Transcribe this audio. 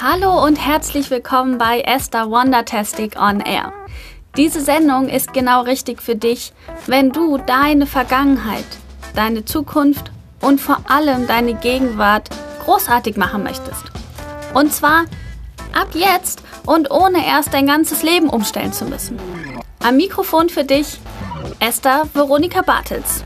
Hallo und herzlich willkommen bei Esther Wondertastic on Air. Diese Sendung ist genau richtig für dich, wenn du deine Vergangenheit, deine Zukunft und vor allem deine Gegenwart großartig machen möchtest. Und zwar ab jetzt und ohne erst dein ganzes Leben umstellen zu müssen. Am Mikrofon für dich Esther Veronika Bartels.